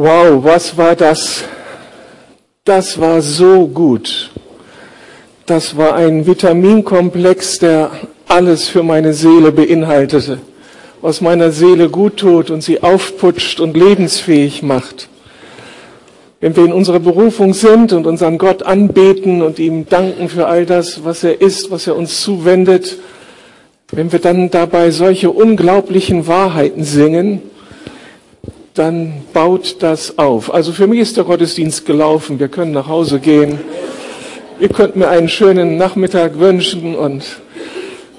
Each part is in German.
Wow, was war das? Das war so gut. Das war ein Vitaminkomplex, der alles für meine Seele beinhaltete, was meiner Seele gut tut und sie aufputscht und lebensfähig macht. Wenn wir in unserer Berufung sind und unseren Gott anbeten und ihm danken für all das, was er ist, was er uns zuwendet, wenn wir dann dabei solche unglaublichen Wahrheiten singen, dann baut das auf. Also für mich ist der Gottesdienst gelaufen. Wir können nach Hause gehen. Ihr könnt mir einen schönen Nachmittag wünschen und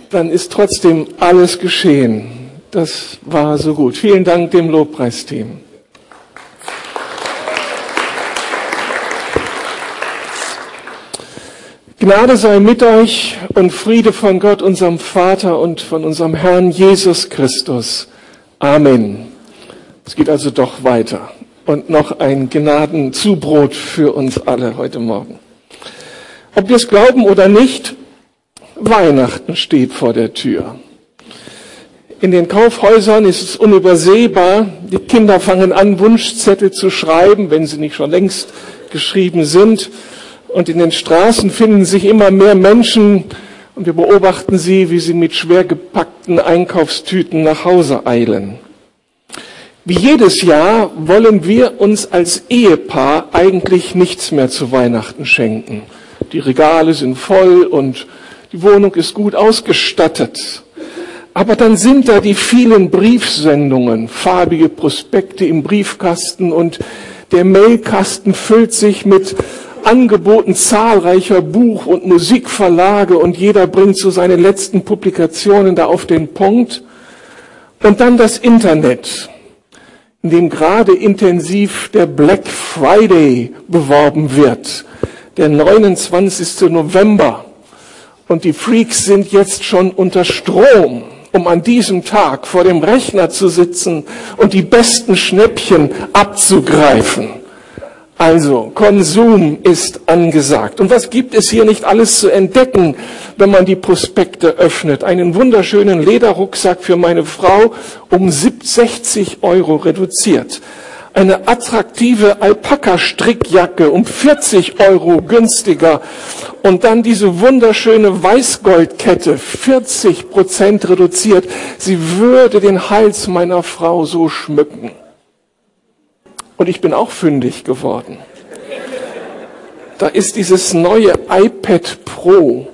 dann ist trotzdem alles geschehen. Das war so gut. Vielen Dank dem Lobpreisteam. Gnade sei mit euch und Friede von Gott, unserem Vater und von unserem Herrn Jesus Christus. Amen. Es geht also doch weiter. Und noch ein Gnadenzubrot für uns alle heute Morgen. Ob wir es glauben oder nicht, Weihnachten steht vor der Tür. In den Kaufhäusern ist es unübersehbar. Die Kinder fangen an, Wunschzettel zu schreiben, wenn sie nicht schon längst geschrieben sind. Und in den Straßen finden sich immer mehr Menschen und wir beobachten sie, wie sie mit schwer gepackten Einkaufstüten nach Hause eilen. Wie jedes Jahr wollen wir uns als Ehepaar eigentlich nichts mehr zu Weihnachten schenken. Die Regale sind voll und die Wohnung ist gut ausgestattet. Aber dann sind da die vielen Briefsendungen, farbige Prospekte im Briefkasten und der Mailkasten füllt sich mit Angeboten zahlreicher Buch- und Musikverlage und jeder bringt so seine letzten Publikationen da auf den Punkt. Und dann das Internet in dem gerade intensiv der Black Friday beworben wird, der 29. November. Und die Freaks sind jetzt schon unter Strom, um an diesem Tag vor dem Rechner zu sitzen und die besten Schnäppchen abzugreifen. Also, Konsum ist angesagt. Und was gibt es hier nicht alles zu entdecken, wenn man die Prospekte öffnet? Einen wunderschönen Lederrucksack für meine Frau um 60 Euro reduziert. Eine attraktive Alpaka-Strickjacke um 40 Euro günstiger. Und dann diese wunderschöne Weißgoldkette, 40 Prozent reduziert. Sie würde den Hals meiner Frau so schmücken. Und ich bin auch fündig geworden. Da ist dieses neue iPad Pro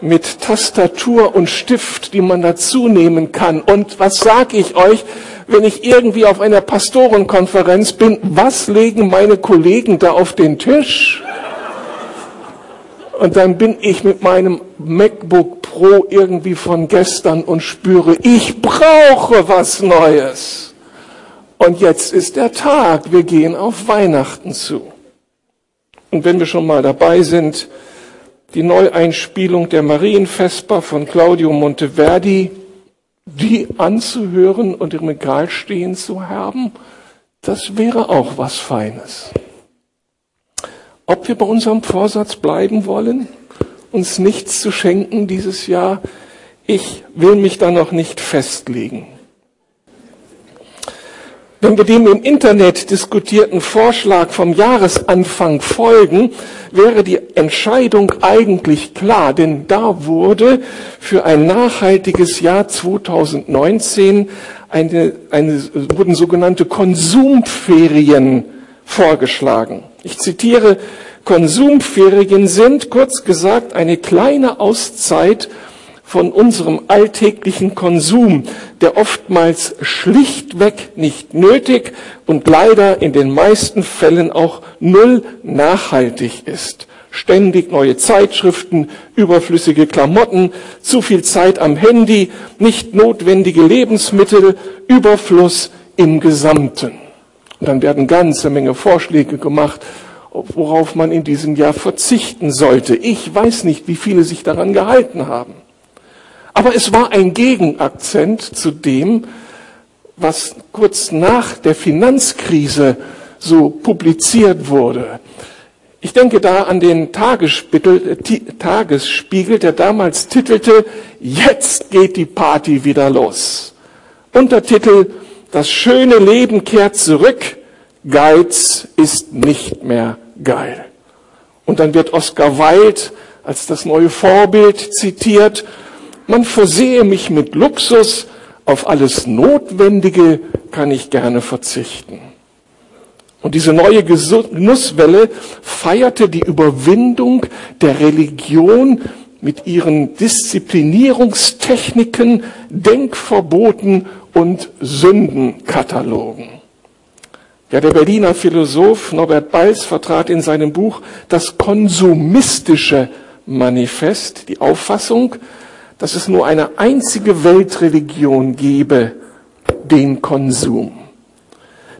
mit Tastatur und Stift, die man dazu nehmen kann. Und was sage ich euch, wenn ich irgendwie auf einer Pastorenkonferenz bin, was legen meine Kollegen da auf den Tisch? Und dann bin ich mit meinem MacBook Pro irgendwie von gestern und spüre, ich brauche was Neues. Und jetzt ist der Tag, wir gehen auf Weihnachten zu. Und wenn wir schon mal dabei sind, die Neueinspielung der Marienvesper von Claudio Monteverdi, die anzuhören und im Regal stehen zu haben, das wäre auch was Feines. Ob wir bei unserem Vorsatz bleiben wollen, uns nichts zu schenken dieses Jahr, ich will mich da noch nicht festlegen. Wenn wir dem im Internet diskutierten Vorschlag vom Jahresanfang folgen, wäre die Entscheidung eigentlich klar, denn da wurde für ein nachhaltiges Jahr 2019 eine, eine, wurden sogenannte Konsumferien vorgeschlagen. Ich zitiere, Konsumferien sind kurz gesagt eine kleine Auszeit von unserem alltäglichen Konsum, der oftmals schlichtweg nicht nötig und leider in den meisten Fällen auch null nachhaltig ist. Ständig neue Zeitschriften, überflüssige Klamotten, zu viel Zeit am Handy, nicht notwendige Lebensmittel, Überfluss im Gesamten. Und dann werden ganze Menge Vorschläge gemacht, worauf man in diesem Jahr verzichten sollte. Ich weiß nicht, wie viele sich daran gehalten haben. Aber es war ein Gegenakzent zu dem, was kurz nach der Finanzkrise so publiziert wurde. Ich denke da an den Tagesspiegel, der damals titelte, Jetzt geht die Party wieder los. Untertitel, das schöne Leben kehrt zurück, Geiz ist nicht mehr geil. Und dann wird Oscar Wilde als das neue Vorbild zitiert, man versehe mich mit Luxus, auf alles Notwendige kann ich gerne verzichten. Und diese neue Genusswelle feierte die Überwindung der Religion mit ihren Disziplinierungstechniken, Denkverboten und Sündenkatalogen. Ja, der Berliner Philosoph Norbert Balz vertrat in seinem Buch das konsumistische Manifest die Auffassung, dass es nur eine einzige Weltreligion gebe, den Konsum.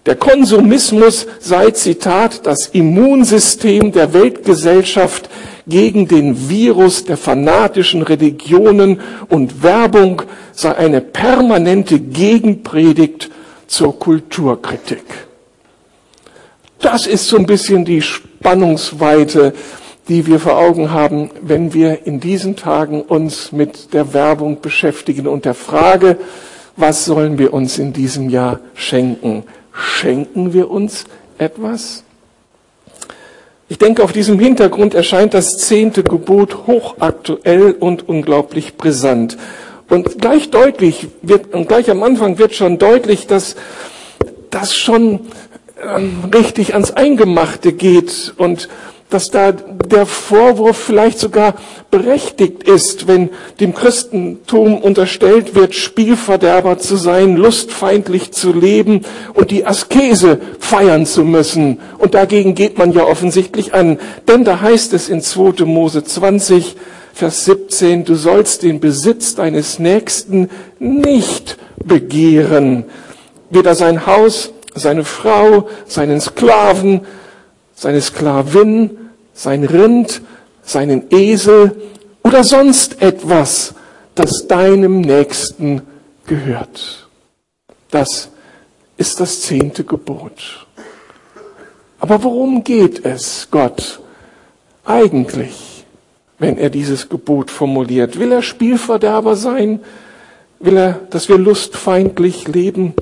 Der Konsumismus sei, Zitat, das Immunsystem der Weltgesellschaft gegen den Virus der fanatischen Religionen und Werbung sei eine permanente Gegenpredigt zur Kulturkritik. Das ist so ein bisschen die Spannungsweite, die wir vor Augen haben, wenn wir in diesen Tagen uns mit der Werbung beschäftigen und der Frage, was sollen wir uns in diesem Jahr schenken? Schenken wir uns etwas? Ich denke, auf diesem Hintergrund erscheint das zehnte Gebot hochaktuell und unglaublich brisant. Und gleich deutlich wird, und gleich am Anfang wird schon deutlich, dass das schon ähm, richtig ans Eingemachte geht und dass da der Vorwurf vielleicht sogar berechtigt ist, wenn dem Christentum unterstellt wird, Spielverderber zu sein, lustfeindlich zu leben und die Askese feiern zu müssen. Und dagegen geht man ja offensichtlich an. Denn da heißt es in 2. Mose 20, Vers 17, du sollst den Besitz deines Nächsten nicht begehren. Weder sein Haus, seine Frau, seinen Sklaven, seine Sklavin, sein Rind, seinen Esel oder sonst etwas, das deinem Nächsten gehört. Das ist das zehnte Gebot. Aber worum geht es Gott eigentlich, wenn er dieses Gebot formuliert? Will er Spielverderber sein? Will er, dass wir lustfeindlich leben?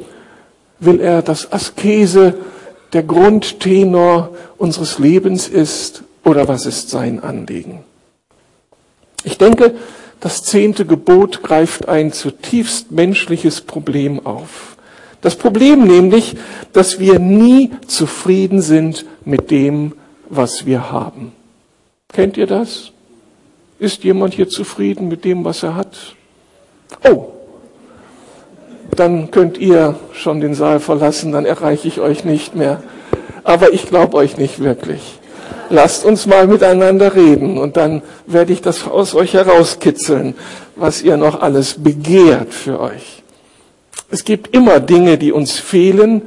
Will er, dass Askese der Grundtenor unseres Lebens ist? Oder was ist sein Anliegen? Ich denke, das zehnte Gebot greift ein zutiefst menschliches Problem auf. Das Problem nämlich, dass wir nie zufrieden sind mit dem, was wir haben. Kennt ihr das? Ist jemand hier zufrieden mit dem, was er hat? Oh, dann könnt ihr schon den Saal verlassen, dann erreiche ich euch nicht mehr. Aber ich glaube euch nicht wirklich lasst uns mal miteinander reden und dann werde ich das aus euch herauskitzeln, was ihr noch alles begehrt für euch. Es gibt immer Dinge, die uns fehlen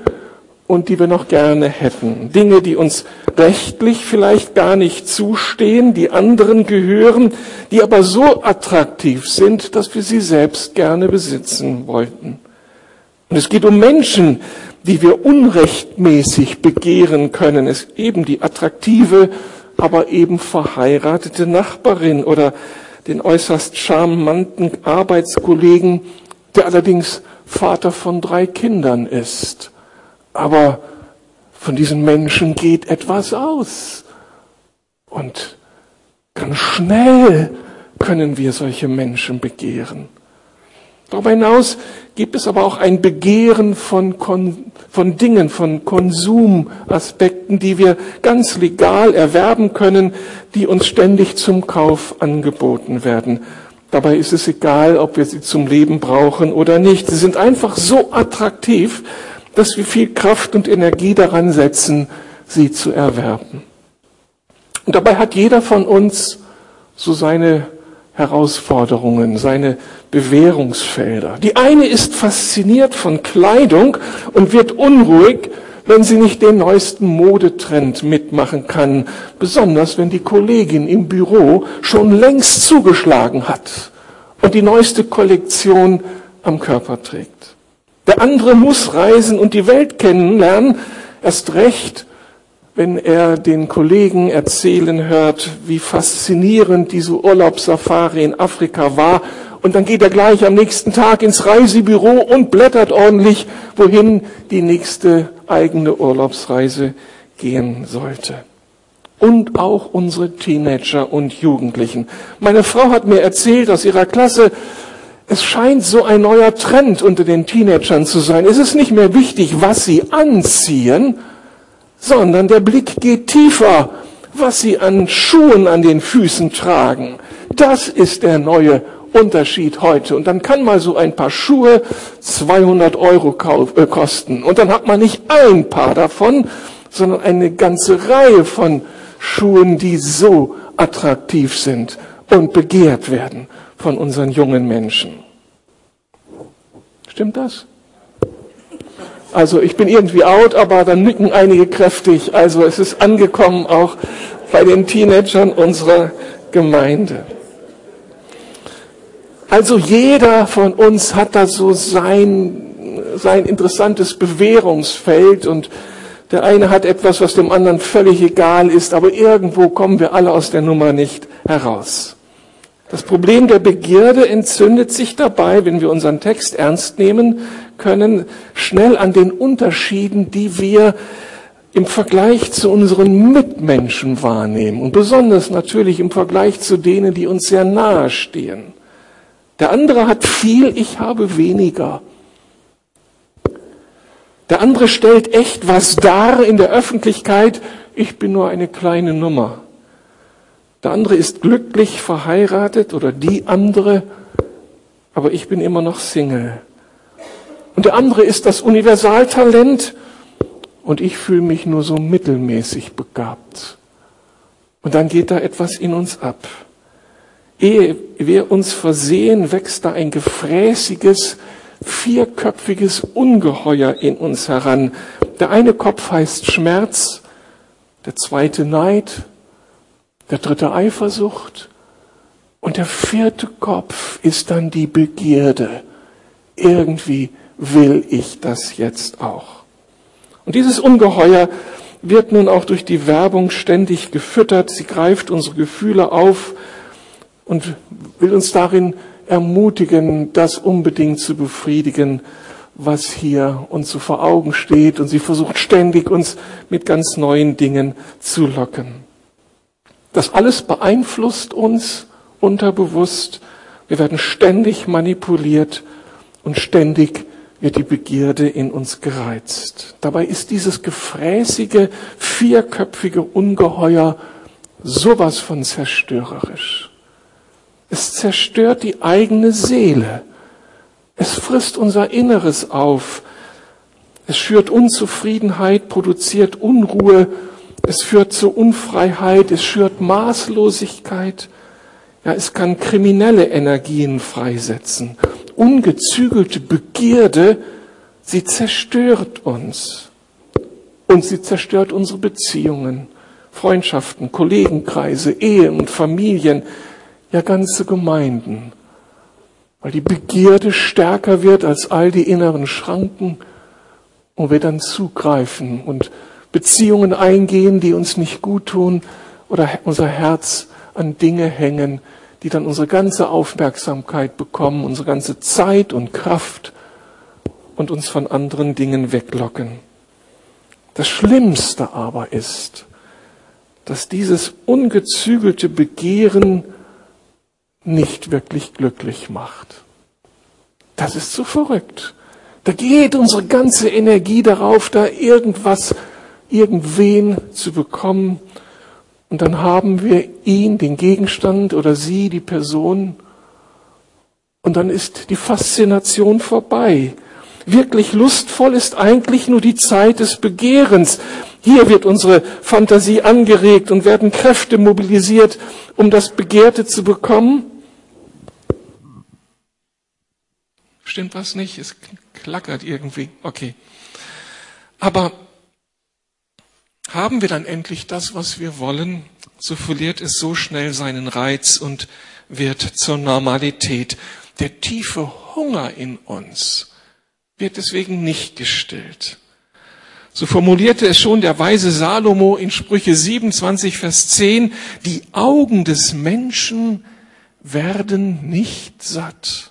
und die wir noch gerne hätten. Dinge, die uns rechtlich vielleicht gar nicht zustehen, die anderen gehören, die aber so attraktiv sind, dass wir sie selbst gerne besitzen wollten. Und es geht um Menschen, die wir unrechtmäßig begehren können, ist eben die attraktive, aber eben verheiratete Nachbarin oder den äußerst charmanten Arbeitskollegen, der allerdings Vater von drei Kindern ist. Aber von diesen Menschen geht etwas aus. Und ganz schnell können wir solche Menschen begehren. Darüber hinaus gibt es aber auch ein Begehren von, von Dingen, von Konsumaspekten, die wir ganz legal erwerben können, die uns ständig zum Kauf angeboten werden. Dabei ist es egal, ob wir sie zum Leben brauchen oder nicht. Sie sind einfach so attraktiv, dass wir viel Kraft und Energie daran setzen, sie zu erwerben. Und dabei hat jeder von uns so seine Herausforderungen, seine Bewährungsfelder. Die eine ist fasziniert von Kleidung und wird unruhig, wenn sie nicht den neuesten Modetrend mitmachen kann, besonders wenn die Kollegin im Büro schon längst zugeschlagen hat und die neueste Kollektion am Körper trägt. Der andere muss reisen und die Welt kennenlernen, erst recht, wenn er den Kollegen erzählen hört, wie faszinierend diese Urlaubssafari in Afrika war Und dann geht er gleich am nächsten Tag ins Reisebüro und blättert ordentlich, wohin die nächste eigene Urlaubsreise gehen sollte. Und auch unsere Teenager und Jugendlichen. Meine Frau hat mir erzählt aus ihrer Klasse, es scheint so ein neuer Trend unter den Teenagern zu sein. Es ist nicht mehr wichtig, was sie anziehen, sondern der Blick geht tiefer, was sie an Schuhen an den Füßen tragen. Das ist der neue Unterschied heute. Und dann kann mal so ein paar Schuhe 200 Euro äh, kosten. Und dann hat man nicht ein Paar davon, sondern eine ganze Reihe von Schuhen, die so attraktiv sind und begehrt werden von unseren jungen Menschen. Stimmt das? Also ich bin irgendwie out, aber dann nicken einige kräftig. Also es ist angekommen auch bei den Teenagern unserer Gemeinde. Also jeder von uns hat da so sein, sein interessantes Bewährungsfeld und der eine hat etwas, was dem anderen völlig egal ist, aber irgendwo kommen wir alle aus der Nummer nicht heraus. Das Problem der Begierde entzündet sich dabei, wenn wir unseren Text ernst nehmen können, schnell an den Unterschieden, die wir im Vergleich zu unseren Mitmenschen wahrnehmen und besonders natürlich im Vergleich zu denen, die uns sehr nahe stehen. Der andere hat viel, ich habe weniger. Der andere stellt echt was dar in der Öffentlichkeit, ich bin nur eine kleine Nummer. Der andere ist glücklich verheiratet oder die andere, aber ich bin immer noch Single. Und der andere ist das Universaltalent und ich fühle mich nur so mittelmäßig begabt. Und dann geht da etwas in uns ab. Ehe wir uns versehen, wächst da ein gefräßiges, vierköpfiges Ungeheuer in uns heran. Der eine Kopf heißt Schmerz, der zweite Neid, der dritte Eifersucht und der vierte Kopf ist dann die Begierde. Irgendwie will ich das jetzt auch. Und dieses Ungeheuer wird nun auch durch die Werbung ständig gefüttert. Sie greift unsere Gefühle auf und will uns darin ermutigen, das unbedingt zu befriedigen, was hier uns so vor Augen steht. Und sie versucht ständig, uns mit ganz neuen Dingen zu locken. Das alles beeinflusst uns unterbewusst. Wir werden ständig manipuliert und ständig wird die Begierde in uns gereizt. Dabei ist dieses gefräßige, vierköpfige Ungeheuer sowas von zerstörerisch. Es zerstört die eigene Seele. Es frisst unser Inneres auf. Es schürt Unzufriedenheit, produziert Unruhe, es führt zu Unfreiheit, es schürt Maßlosigkeit. Ja, es kann kriminelle Energien freisetzen ungezügelte Begierde, sie zerstört uns. Und sie zerstört unsere Beziehungen, Freundschaften, Kollegenkreise, Ehen und Familien, ja ganze Gemeinden. Weil die Begierde stärker wird als all die inneren Schranken und wir dann zugreifen und Beziehungen eingehen, die uns nicht gut tun oder unser Herz an Dinge hängen, die dann unsere ganze Aufmerksamkeit bekommen, unsere ganze Zeit und Kraft und uns von anderen Dingen weglocken. Das Schlimmste aber ist, dass dieses ungezügelte Begehren nicht wirklich glücklich macht. Das ist so verrückt. Da geht unsere ganze Energie darauf, da irgendwas, irgendwen zu bekommen, und dann haben wir ihn, den Gegenstand oder sie, die Person. Und dann ist die Faszination vorbei. Wirklich lustvoll ist eigentlich nur die Zeit des Begehrens. Hier wird unsere Fantasie angeregt und werden Kräfte mobilisiert, um das Begehrte zu bekommen. Stimmt was nicht? Es klackert irgendwie. Okay. Aber haben wir dann endlich das, was wir wollen, so verliert es so schnell seinen Reiz und wird zur Normalität. Der tiefe Hunger in uns wird deswegen nicht gestillt. So formulierte es schon der weise Salomo in Sprüche 27, Vers 10, die Augen des Menschen werden nicht satt.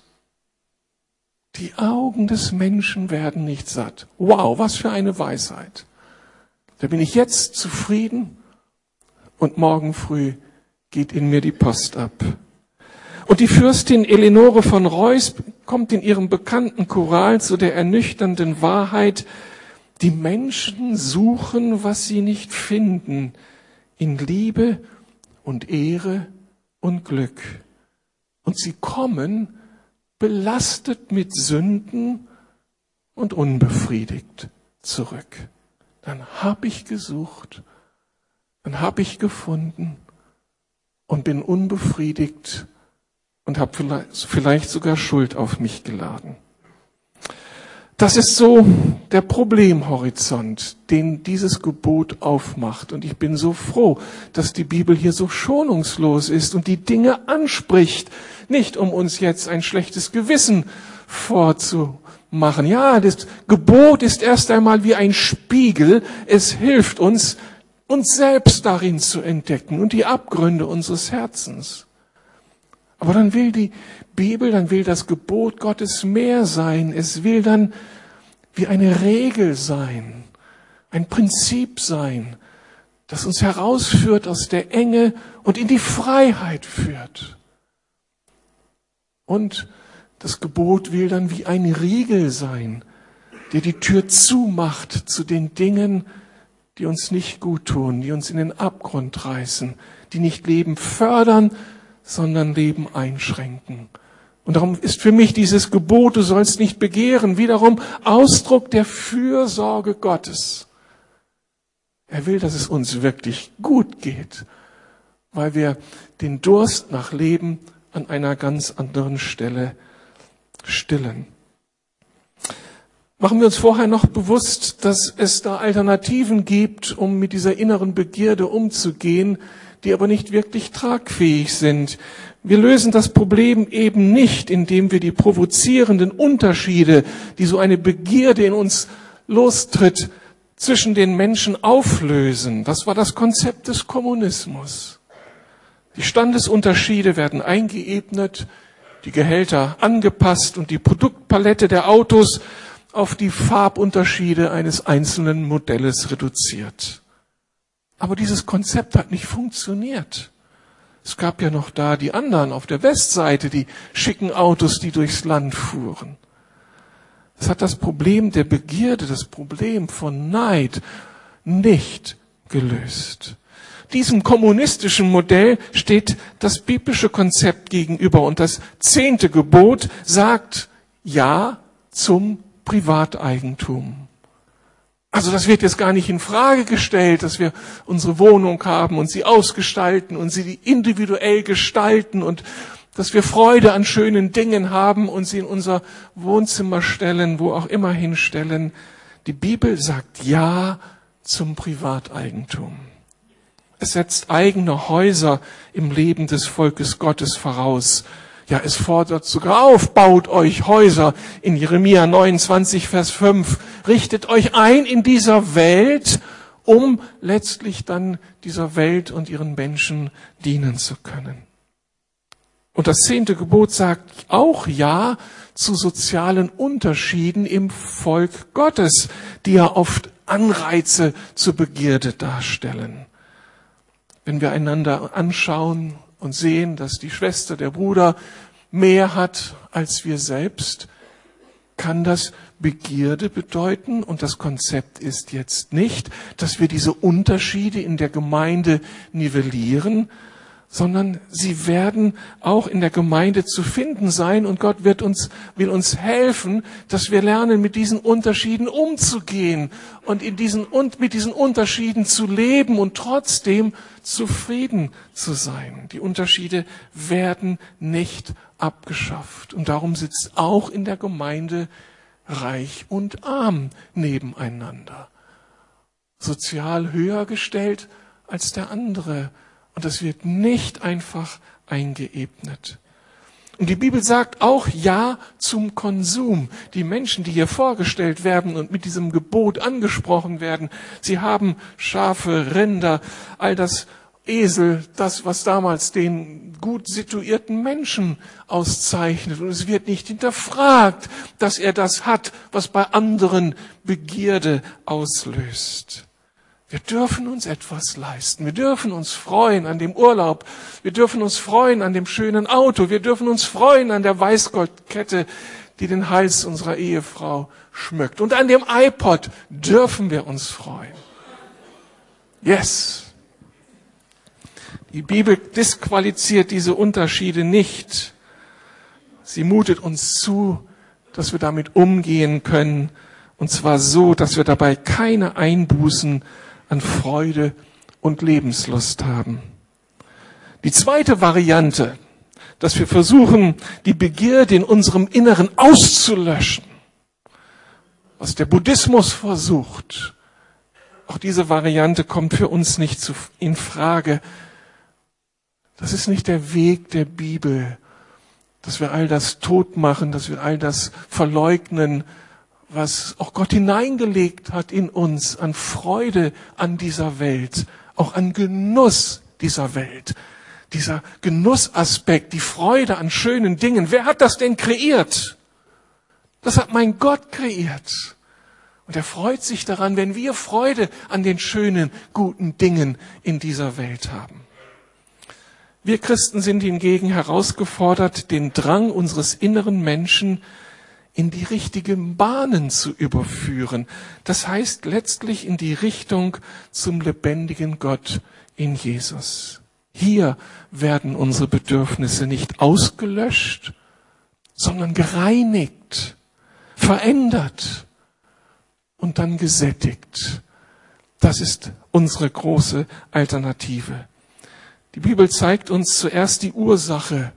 Die Augen des Menschen werden nicht satt. Wow, was für eine Weisheit. Da bin ich jetzt zufrieden und morgen früh geht in mir die Post ab. Und die Fürstin Eleonore von Reuss kommt in ihrem bekannten Choral zu der ernüchternden Wahrheit, die Menschen suchen, was sie nicht finden, in Liebe und Ehre und Glück. Und sie kommen belastet mit Sünden und unbefriedigt zurück. Dann habe ich gesucht, dann habe ich gefunden und bin unbefriedigt und habe vielleicht sogar Schuld auf mich geladen. Das ist so der Problemhorizont, den dieses Gebot aufmacht. Und ich bin so froh, dass die Bibel hier so schonungslos ist und die Dinge anspricht. Nicht um uns jetzt ein schlechtes Gewissen vorzumachen. Ja, das Gebot ist erst einmal wie ein Spiegel. Es hilft uns, uns selbst darin zu entdecken und die Abgründe unseres Herzens. Aber dann will die Bibel, dann will das Gebot Gottes mehr sein. Es will dann wie eine Regel sein, ein Prinzip sein, das uns herausführt aus der Enge und in die Freiheit führt. Und das Gebot will dann wie ein Riegel sein, der die Tür zumacht zu den Dingen, die uns nicht gut tun, die uns in den Abgrund reißen, die nicht Leben fördern, sondern Leben einschränken. Und darum ist für mich dieses Gebot, du sollst nicht begehren, wiederum Ausdruck der Fürsorge Gottes. Er will, dass es uns wirklich gut geht, weil wir den Durst nach Leben an einer ganz anderen Stelle stillen. Machen wir uns vorher noch bewusst, dass es da Alternativen gibt, um mit dieser inneren Begierde umzugehen, die aber nicht wirklich tragfähig sind. Wir lösen das Problem eben nicht, indem wir die provozierenden Unterschiede, die so eine Begierde in uns lostritt, zwischen den Menschen auflösen. Das war das Konzept des Kommunismus. Die Standesunterschiede werden eingeebnet, die Gehälter angepasst und die Produktpalette der Autos auf die Farbunterschiede eines einzelnen Modells reduziert. Aber dieses Konzept hat nicht funktioniert. Es gab ja noch da die anderen auf der Westseite, die schicken Autos, die durchs Land fuhren. Es hat das Problem der Begierde, das Problem von Neid nicht gelöst. Diesem kommunistischen Modell steht das biblische Konzept gegenüber und das zehnte Gebot sagt Ja zum Privateigentum. Also das wird jetzt gar nicht in Frage gestellt, dass wir unsere Wohnung haben und sie ausgestalten und sie individuell gestalten und dass wir Freude an schönen Dingen haben und sie in unser Wohnzimmer stellen, wo auch immer hinstellen. Die Bibel sagt Ja zum Privateigentum. Es setzt eigene Häuser im Leben des Volkes Gottes voraus. Ja, es fordert sogar auf, baut euch Häuser in Jeremia 29, Vers 5. Richtet euch ein in dieser Welt, um letztlich dann dieser Welt und ihren Menschen dienen zu können. Und das zehnte Gebot sagt auch Ja zu sozialen Unterschieden im Volk Gottes, die ja oft Anreize zur Begierde darstellen. Wenn wir einander anschauen und sehen, dass die Schwester, der Bruder mehr hat als wir selbst, kann das Begierde bedeuten. Und das Konzept ist jetzt nicht, dass wir diese Unterschiede in der Gemeinde nivellieren, sondern sie werden auch in der Gemeinde zu finden sein und Gott wird uns, will uns helfen, dass wir lernen, mit diesen Unterschieden umzugehen und in diesen, und mit diesen Unterschieden zu leben und trotzdem zufrieden zu sein. Die Unterschiede werden nicht abgeschafft und darum sitzt auch in der Gemeinde reich und arm nebeneinander. Sozial höher gestellt als der andere und das wird nicht einfach eingeebnet. Und die Bibel sagt auch Ja zum Konsum. Die Menschen, die hier vorgestellt werden und mit diesem Gebot angesprochen werden, sie haben Schafe, Rinder, all das Esel das, was damals den gut situierten Menschen auszeichnet. Und es wird nicht hinterfragt, dass er das hat, was bei anderen Begierde auslöst. Wir dürfen uns etwas leisten. Wir dürfen uns freuen an dem Urlaub. Wir dürfen uns freuen an dem schönen Auto. Wir dürfen uns freuen an der Weißgoldkette, die den Hals unserer Ehefrau schmückt. Und an dem iPod dürfen wir uns freuen. Yes. Die Bibel disqualifiziert diese Unterschiede nicht. Sie mutet uns zu, dass wir damit umgehen können, und zwar so, dass wir dabei keine Einbußen an Freude und Lebenslust haben. Die zweite Variante, dass wir versuchen, die Begierde in unserem Inneren auszulöschen, was der Buddhismus versucht, auch diese Variante kommt für uns nicht in Frage, das ist nicht der Weg der Bibel, dass wir all das tot machen, dass wir all das verleugnen, was auch Gott hineingelegt hat in uns an Freude an dieser Welt, auch an Genuss dieser Welt. Dieser Genussaspekt, die Freude an schönen Dingen. Wer hat das denn kreiert? Das hat mein Gott kreiert. Und er freut sich daran, wenn wir Freude an den schönen, guten Dingen in dieser Welt haben. Wir Christen sind hingegen herausgefordert, den Drang unseres inneren Menschen in die richtigen Bahnen zu überführen. Das heißt letztlich in die Richtung zum lebendigen Gott in Jesus. Hier werden unsere Bedürfnisse nicht ausgelöscht, sondern gereinigt, verändert und dann gesättigt. Das ist unsere große Alternative. Die Bibel zeigt uns zuerst die Ursache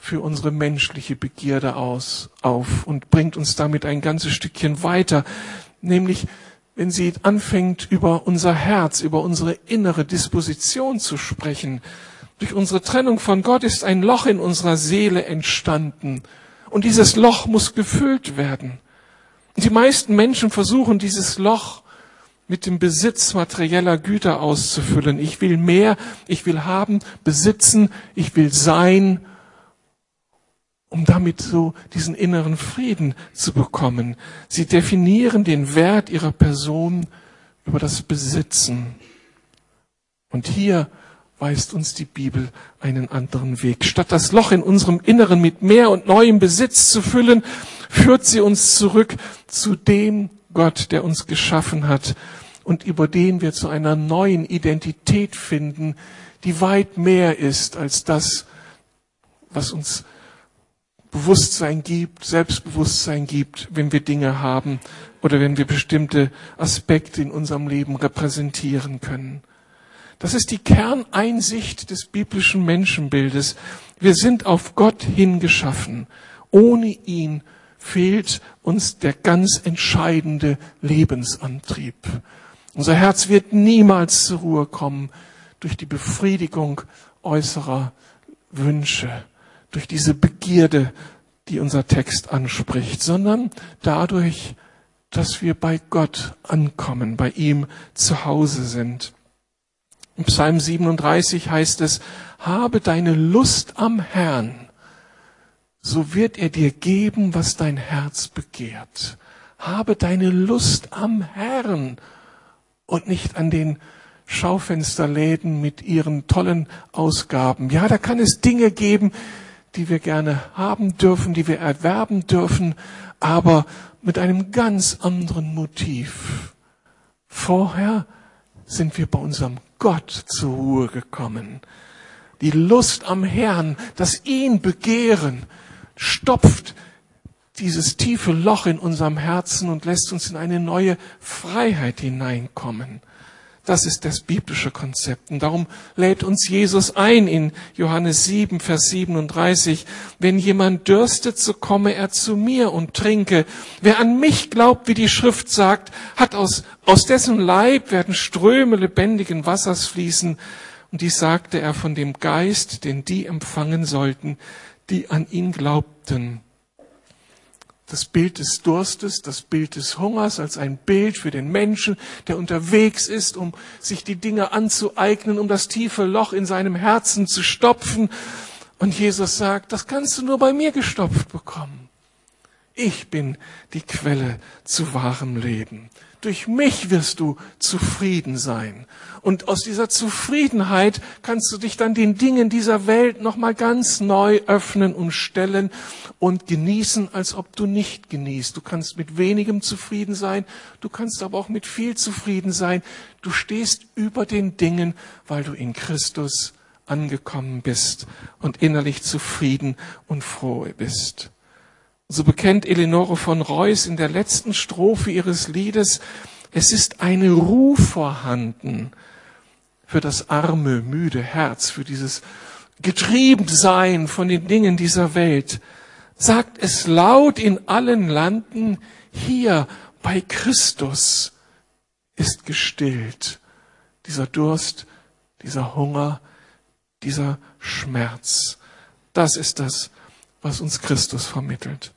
für unsere menschliche Begierde aus, auf und bringt uns damit ein ganzes Stückchen weiter, nämlich wenn sie anfängt, über unser Herz, über unsere innere Disposition zu sprechen. Durch unsere Trennung von Gott ist ein Loch in unserer Seele entstanden. Und dieses Loch muss gefüllt werden. Die meisten Menschen versuchen, dieses Loch mit dem Besitz materieller Güter auszufüllen. Ich will mehr, ich will haben, besitzen, ich will sein, um damit so diesen inneren Frieden zu bekommen. Sie definieren den Wert ihrer Person über das Besitzen. Und hier weist uns die Bibel einen anderen Weg. Statt das Loch in unserem Inneren mit mehr und neuem Besitz zu füllen, führt sie uns zurück zu dem Gott, der uns geschaffen hat und über den wir zu einer neuen Identität finden, die weit mehr ist als das, was uns Bewusstsein gibt, Selbstbewusstsein gibt, wenn wir Dinge haben oder wenn wir bestimmte Aspekte in unserem Leben repräsentieren können. Das ist die Kerneinsicht des biblischen Menschenbildes. Wir sind auf Gott hingeschaffen. Ohne ihn fehlt uns der ganz entscheidende Lebensantrieb. Unser Herz wird niemals zur Ruhe kommen durch die Befriedigung äußerer Wünsche, durch diese Begierde, die unser Text anspricht, sondern dadurch, dass wir bei Gott ankommen, bei ihm zu Hause sind. Im Psalm 37 heißt es, habe deine Lust am Herrn, so wird er dir geben, was dein Herz begehrt. Habe deine Lust am Herrn, und nicht an den Schaufensterläden mit ihren tollen Ausgaben. Ja, da kann es Dinge geben, die wir gerne haben dürfen, die wir erwerben dürfen, aber mit einem ganz anderen Motiv. Vorher sind wir bei unserem Gott zur Ruhe gekommen. Die Lust am Herrn, das ihn begehren, stopft dieses tiefe Loch in unserem Herzen und lässt uns in eine neue Freiheit hineinkommen. Das ist das biblische Konzept. Und darum lädt uns Jesus ein in Johannes 7, Vers 37. Wenn jemand dürstet, so komme er zu mir und trinke. Wer an mich glaubt, wie die Schrift sagt, hat aus, aus dessen Leib werden Ströme lebendigen Wassers fließen. Und dies sagte er von dem Geist, den die empfangen sollten, die an ihn glaubten. Das Bild des Durstes, das Bild des Hungers als ein Bild für den Menschen, der unterwegs ist, um sich die Dinge anzueignen, um das tiefe Loch in seinem Herzen zu stopfen. Und Jesus sagt, das kannst du nur bei mir gestopft bekommen. Ich bin die Quelle zu wahrem Leben. Durch mich wirst du zufrieden sein. Und aus dieser Zufriedenheit kannst du dich dann den Dingen dieser Welt nochmal ganz neu öffnen und stellen und genießen, als ob du nicht genießt. Du kannst mit wenigem zufrieden sein, du kannst aber auch mit viel zufrieden sein. Du stehst über den Dingen, weil du in Christus angekommen bist und innerlich zufrieden und froh bist. So bekennt Eleonore von Reuss in der letzten Strophe ihres Liedes, es ist eine Ruhe vorhanden für das arme, müde Herz, für dieses Getriebensein von den Dingen dieser Welt. Sagt es laut in allen Landen, hier bei Christus ist gestillt dieser Durst, dieser Hunger, dieser Schmerz. Das ist das, was uns Christus vermittelt.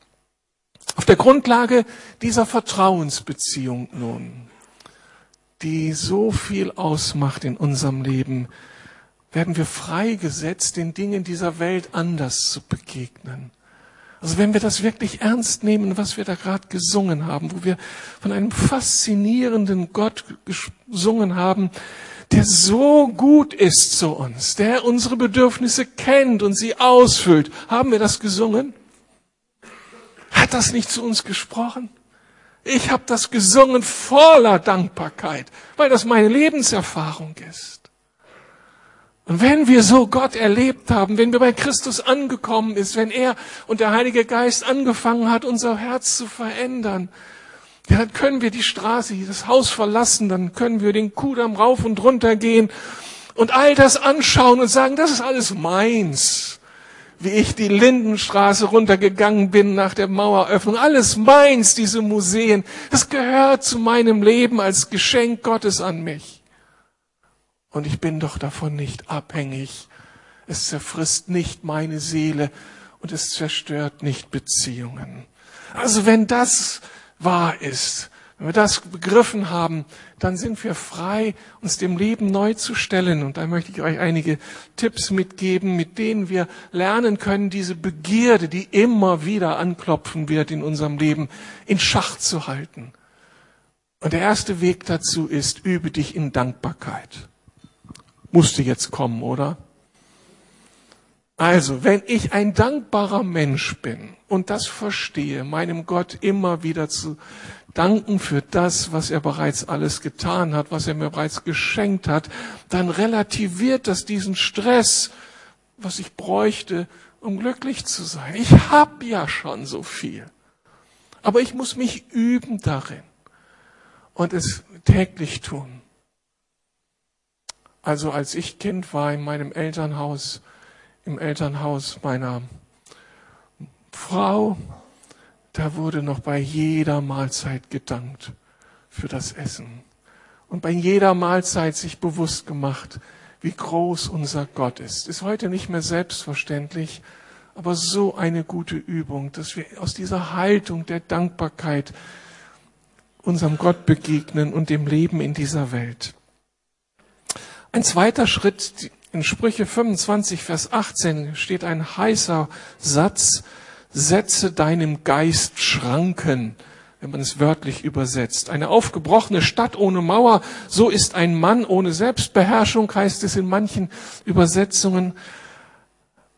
Auf der Grundlage dieser Vertrauensbeziehung nun, die so viel ausmacht in unserem Leben, werden wir freigesetzt, den Dingen dieser Welt anders zu begegnen. Also wenn wir das wirklich ernst nehmen, was wir da gerade gesungen haben, wo wir von einem faszinierenden Gott gesungen haben, der so gut ist zu uns, der unsere Bedürfnisse kennt und sie ausfüllt. Haben wir das gesungen? Hat das nicht zu uns gesprochen? Ich habe das gesungen voller Dankbarkeit, weil das meine Lebenserfahrung ist. Und wenn wir so Gott erlebt haben, wenn wir bei Christus angekommen ist, wenn er und der Heilige Geist angefangen hat, unser Herz zu verändern, ja, dann können wir die Straße, das Haus verlassen, dann können wir den Kudamm rauf und runter gehen und all das anschauen und sagen, das ist alles meins wie ich die Lindenstraße runtergegangen bin nach der Maueröffnung. Alles meins, diese Museen. Das gehört zu meinem Leben als Geschenk Gottes an mich. Und ich bin doch davon nicht abhängig. Es zerfrisst nicht meine Seele und es zerstört nicht Beziehungen. Also wenn das wahr ist, wenn wir das begriffen haben, dann sind wir frei, uns dem Leben neu zu stellen. Und da möchte ich euch einige Tipps mitgeben, mit denen wir lernen können, diese Begierde, die immer wieder anklopfen wird in unserem Leben, in Schach zu halten. Und der erste Weg dazu ist, übe dich in Dankbarkeit. Musste jetzt kommen, oder? Also, wenn ich ein dankbarer Mensch bin und das verstehe, meinem Gott immer wieder zu danken für das, was er bereits alles getan hat, was er mir bereits geschenkt hat, dann relativiert das diesen Stress, was ich bräuchte, um glücklich zu sein. Ich habe ja schon so viel. Aber ich muss mich üben darin und es täglich tun. Also als ich Kind war in meinem Elternhaus, im Elternhaus meiner Frau, da wurde noch bei jeder Mahlzeit gedankt für das Essen. Und bei jeder Mahlzeit sich bewusst gemacht, wie groß unser Gott ist. Ist heute nicht mehr selbstverständlich, aber so eine gute Übung, dass wir aus dieser Haltung der Dankbarkeit unserem Gott begegnen und dem Leben in dieser Welt. Ein zweiter Schritt, in Sprüche 25, Vers 18 steht ein heißer Satz, setze deinem Geist Schranken, wenn man es wörtlich übersetzt. Eine aufgebrochene Stadt ohne Mauer, so ist ein Mann ohne Selbstbeherrschung, heißt es in manchen Übersetzungen.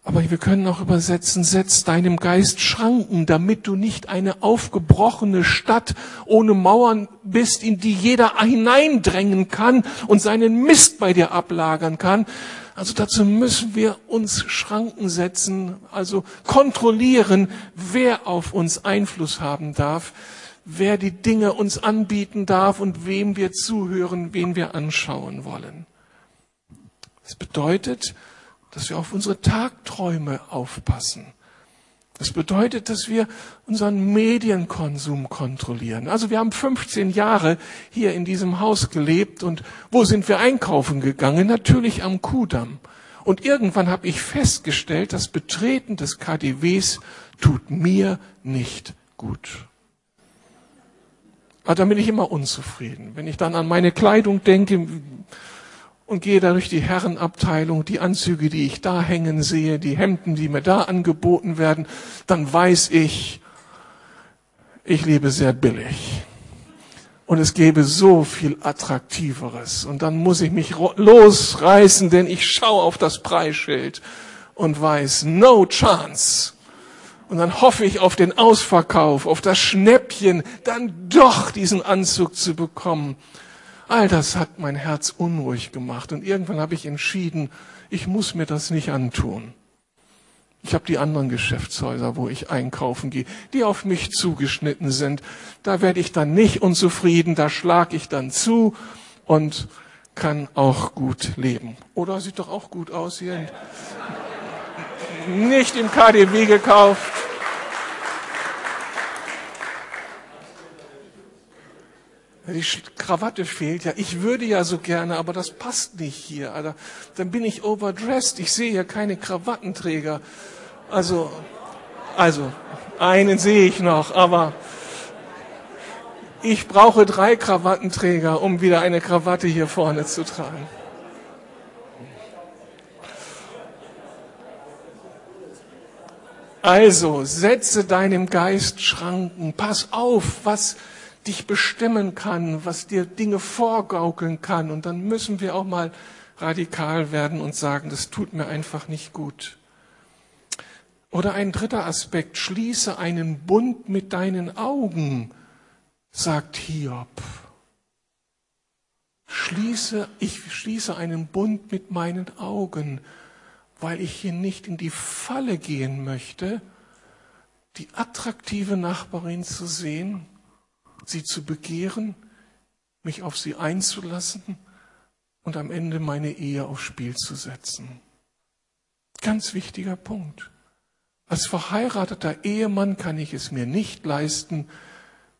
Aber wir können auch übersetzen, setz deinem Geist Schranken, damit du nicht eine aufgebrochene Stadt ohne Mauern bist, in die jeder hineindrängen kann und seinen Mist bei dir ablagern kann, also dazu müssen wir uns Schranken setzen, also kontrollieren, wer auf uns Einfluss haben darf, wer die Dinge uns anbieten darf und wem wir zuhören, wen wir anschauen wollen. Das bedeutet, dass wir auf unsere Tagträume aufpassen. Das bedeutet, dass wir unseren Medienkonsum kontrollieren. Also wir haben 15 Jahre hier in diesem Haus gelebt und wo sind wir einkaufen gegangen? Natürlich am Kudamm. Und irgendwann habe ich festgestellt, das Betreten des KDWs tut mir nicht gut. Aber dann bin ich immer unzufrieden. Wenn ich dann an meine Kleidung denke und gehe da durch die Herrenabteilung, die Anzüge, die ich da hängen sehe, die Hemden, die mir da angeboten werden, dann weiß ich, ich lebe sehr billig. Und es gäbe so viel Attraktiveres. Und dann muss ich mich losreißen, denn ich schaue auf das Preisschild und weiß, no chance. Und dann hoffe ich auf den Ausverkauf, auf das Schnäppchen, dann doch diesen Anzug zu bekommen. All das hat mein Herz unruhig gemacht. Und irgendwann habe ich entschieden, ich muss mir das nicht antun. Ich habe die anderen Geschäftshäuser, wo ich einkaufen gehe, die auf mich zugeschnitten sind. Da werde ich dann nicht unzufrieden, da schlage ich dann zu und kann auch gut leben. Oder sieht doch auch gut aus hier. Nicht im KDW gekauft. Die Krawatte fehlt ja. Ich würde ja so gerne, aber das passt nicht hier. Also, dann bin ich overdressed. Ich sehe ja keine Krawattenträger. Also, also, einen sehe ich noch, aber ich brauche drei Krawattenträger, um wieder eine Krawatte hier vorne zu tragen. Also, setze deinem Geist Schranken. Pass auf, was dich bestimmen kann, was dir Dinge vorgaukeln kann. Und dann müssen wir auch mal radikal werden und sagen, das tut mir einfach nicht gut. Oder ein dritter Aspekt, schließe einen Bund mit deinen Augen, sagt Hiob. Schließe, ich schließe einen Bund mit meinen Augen, weil ich hier nicht in die Falle gehen möchte, die attraktive Nachbarin zu sehen, sie zu begehren, mich auf sie einzulassen und am Ende meine Ehe aufs Spiel zu setzen. Ganz wichtiger Punkt. Als verheirateter Ehemann kann ich es mir nicht leisten,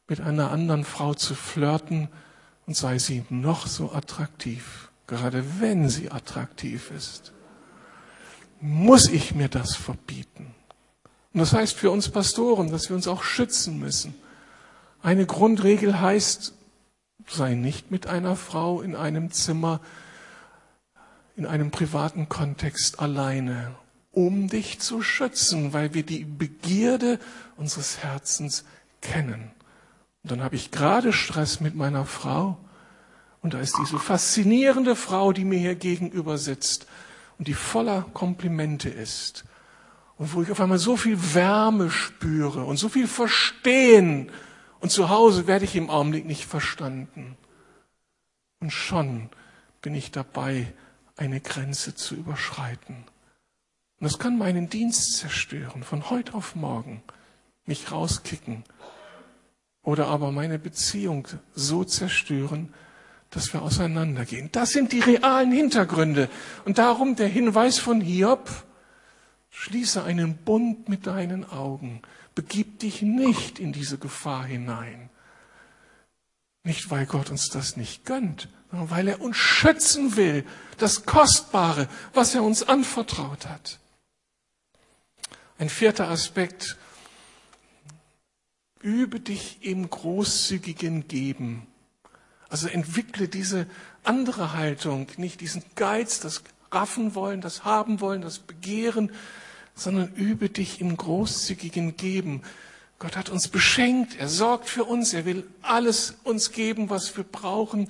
mit einer anderen Frau zu flirten und sei sie noch so attraktiv, gerade wenn sie attraktiv ist. Muss ich mir das verbieten? Und das heißt für uns Pastoren, dass wir uns auch schützen müssen. Eine Grundregel heißt, sei nicht mit einer Frau in einem Zimmer, in einem privaten Kontext alleine um dich zu schützen, weil wir die Begierde unseres Herzens kennen. Und dann habe ich gerade Stress mit meiner Frau und da ist diese faszinierende Frau, die mir hier gegenüber sitzt und die voller Komplimente ist und wo ich auf einmal so viel Wärme spüre und so viel Verstehen und zu Hause werde ich im Augenblick nicht verstanden. Und schon bin ich dabei, eine Grenze zu überschreiten. Und das kann meinen Dienst zerstören, von heute auf morgen, mich rauskicken oder aber meine Beziehung so zerstören, dass wir auseinandergehen. Das sind die realen Hintergründe. Und darum der Hinweis von Hiob, schließe einen Bund mit deinen Augen, begib dich nicht in diese Gefahr hinein. Nicht, weil Gott uns das nicht gönnt, sondern weil er uns schützen will, das Kostbare, was er uns anvertraut hat. Ein vierter Aspekt. Übe dich im großzügigen Geben. Also entwickle diese andere Haltung, nicht diesen Geiz, das Raffen wollen, das Haben wollen, das Begehren, sondern übe dich im großzügigen Geben. Gott hat uns beschenkt, er sorgt für uns, er will alles uns geben, was wir brauchen.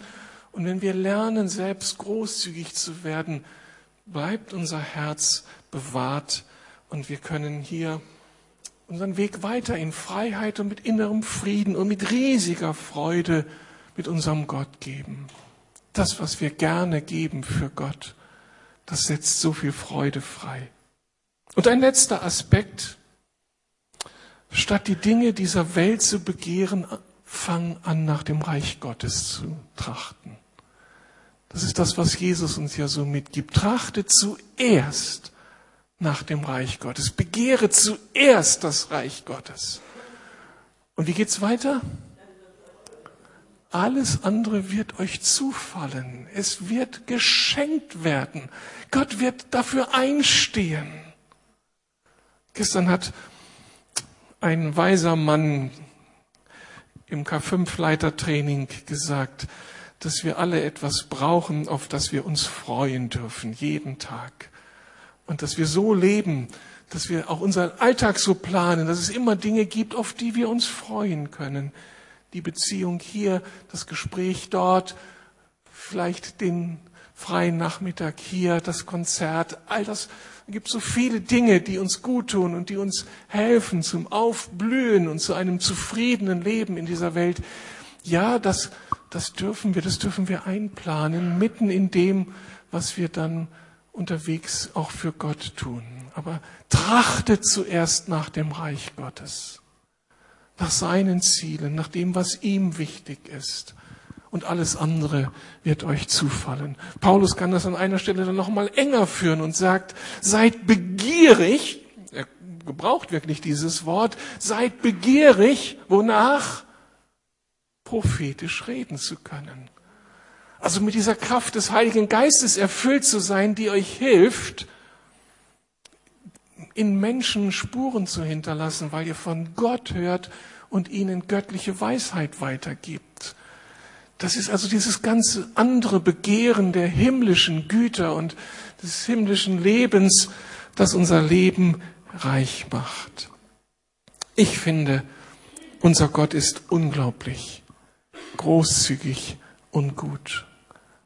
Und wenn wir lernen, selbst großzügig zu werden, bleibt unser Herz bewahrt und wir können hier unseren Weg weiter in Freiheit und mit innerem Frieden und mit riesiger Freude mit unserem Gott geben. Das, was wir gerne geben für Gott, das setzt so viel Freude frei. Und ein letzter Aspekt. Statt die Dinge dieser Welt zu begehren, fang an, nach dem Reich Gottes zu trachten. Das ist das, was Jesus uns ja so mitgibt. Trachte zuerst nach dem Reich Gottes. Begehre zuerst das Reich Gottes. Und wie geht's weiter? Alles andere wird euch zufallen. Es wird geschenkt werden. Gott wird dafür einstehen. Gestern hat ein weiser Mann im K5-Leitertraining gesagt, dass wir alle etwas brauchen, auf das wir uns freuen dürfen, jeden Tag. Und dass wir so leben, dass wir auch unseren Alltag so planen, dass es immer Dinge gibt, auf die wir uns freuen können. Die Beziehung hier, das Gespräch dort, vielleicht den freien Nachmittag hier, das Konzert, all das. Es gibt so viele Dinge, die uns gut tun und die uns helfen zum Aufblühen und zu einem zufriedenen Leben in dieser Welt. Ja, das, das dürfen wir, das dürfen wir einplanen, mitten in dem, was wir dann unterwegs auch für Gott tun. Aber trachtet zuerst nach dem Reich Gottes, nach seinen Zielen, nach dem, was ihm wichtig ist und alles andere wird euch zufallen. Paulus kann das an einer Stelle dann nochmal enger führen und sagt, seid begierig, er gebraucht wirklich dieses Wort, seid begierig, wonach? Prophetisch reden zu können. Also mit dieser Kraft des Heiligen Geistes erfüllt zu sein, die euch hilft, in Menschen Spuren zu hinterlassen, weil ihr von Gott hört und ihnen göttliche Weisheit weitergibt. Das ist also dieses ganze andere Begehren der himmlischen Güter und des himmlischen Lebens, das unser Leben reich macht. Ich finde, unser Gott ist unglaublich, großzügig und gut.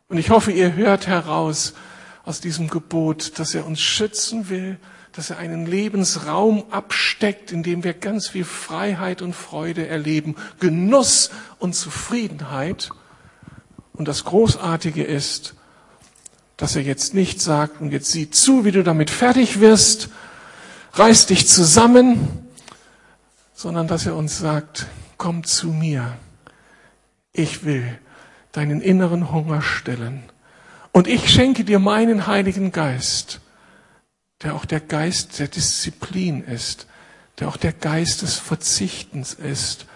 Und ich hoffe, ihr hört heraus aus diesem Gebot, dass er uns schützen will, dass er einen Lebensraum absteckt, in dem wir ganz viel Freiheit und Freude erleben, Genuss und Zufriedenheit. Und das Großartige ist, dass er jetzt nicht sagt, und jetzt sieh zu, wie du damit fertig wirst, reiß dich zusammen, sondern dass er uns sagt, komm zu mir. Ich will deinen inneren Hunger stillen. Und ich schenke dir meinen Heiligen Geist, der auch der Geist der Disziplin ist, der auch der Geist des Verzichtens ist,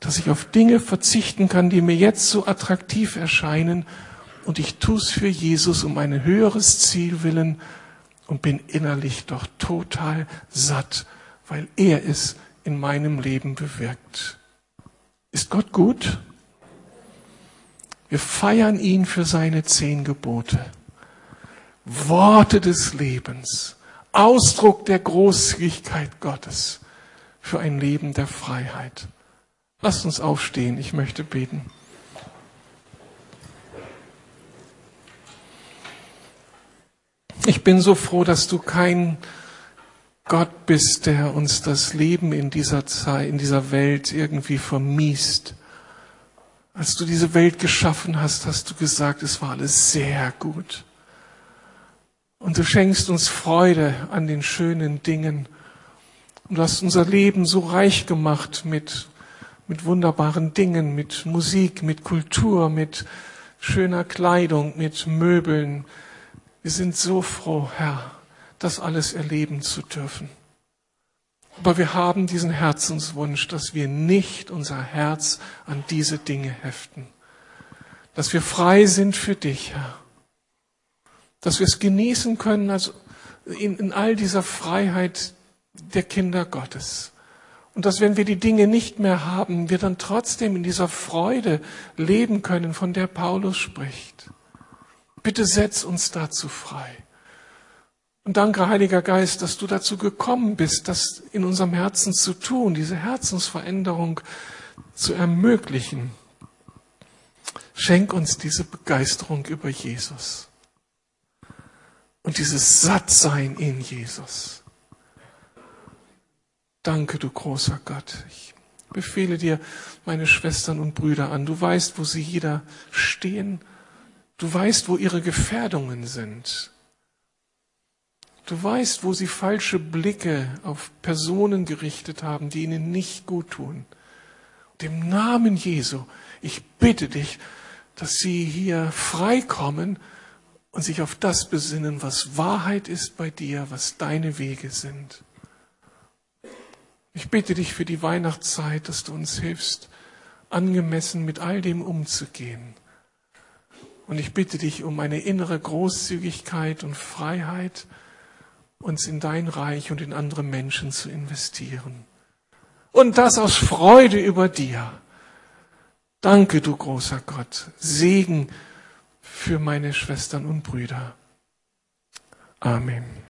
dass ich auf Dinge verzichten kann, die mir jetzt so attraktiv erscheinen und ich tue es für Jesus um ein höheres Ziel willen und bin innerlich doch total satt, weil er es in meinem Leben bewirkt. Ist Gott gut? Wir feiern ihn für seine zehn Gebote. Worte des Lebens, Ausdruck der Großzügigkeit Gottes für ein Leben der Freiheit. Lasst uns aufstehen, ich möchte beten. Ich bin so froh, dass du kein Gott bist, der uns das Leben in dieser Zeit, in dieser Welt irgendwie vermiest. Als du diese Welt geschaffen hast, hast du gesagt, es war alles sehr gut. Und du schenkst uns Freude an den schönen Dingen. Und du hast unser Leben so reich gemacht mit mit wunderbaren Dingen, mit Musik, mit Kultur, mit schöner Kleidung, mit Möbeln. Wir sind so froh, Herr, das alles erleben zu dürfen. Aber wir haben diesen Herzenswunsch, dass wir nicht unser Herz an diese Dinge heften. Dass wir frei sind für dich, Herr. Dass wir es genießen können, also in, in all dieser Freiheit der Kinder Gottes. Und dass wenn wir die Dinge nicht mehr haben, wir dann trotzdem in dieser Freude leben können, von der Paulus spricht. Bitte setz uns dazu frei. Und danke, Heiliger Geist, dass du dazu gekommen bist, das in unserem Herzen zu tun, diese Herzensveränderung zu ermöglichen. Schenk uns diese Begeisterung über Jesus und dieses Sattsein in Jesus. Danke, du großer Gott. Ich befehle dir meine Schwestern und Brüder an. Du weißt, wo sie jeder stehen. Du weißt, wo ihre Gefährdungen sind. Du weißt, wo sie falsche Blicke auf Personen gerichtet haben, die ihnen nicht gut tun. Dem Namen Jesu, ich bitte dich, dass sie hier freikommen und sich auf das besinnen, was Wahrheit ist bei dir, was deine Wege sind. Ich bitte dich für die Weihnachtszeit, dass du uns hilfst, angemessen mit all dem umzugehen. Und ich bitte dich um eine innere Großzügigkeit und Freiheit, uns in dein Reich und in andere Menschen zu investieren. Und das aus Freude über dir. Danke, du großer Gott. Segen für meine Schwestern und Brüder. Amen.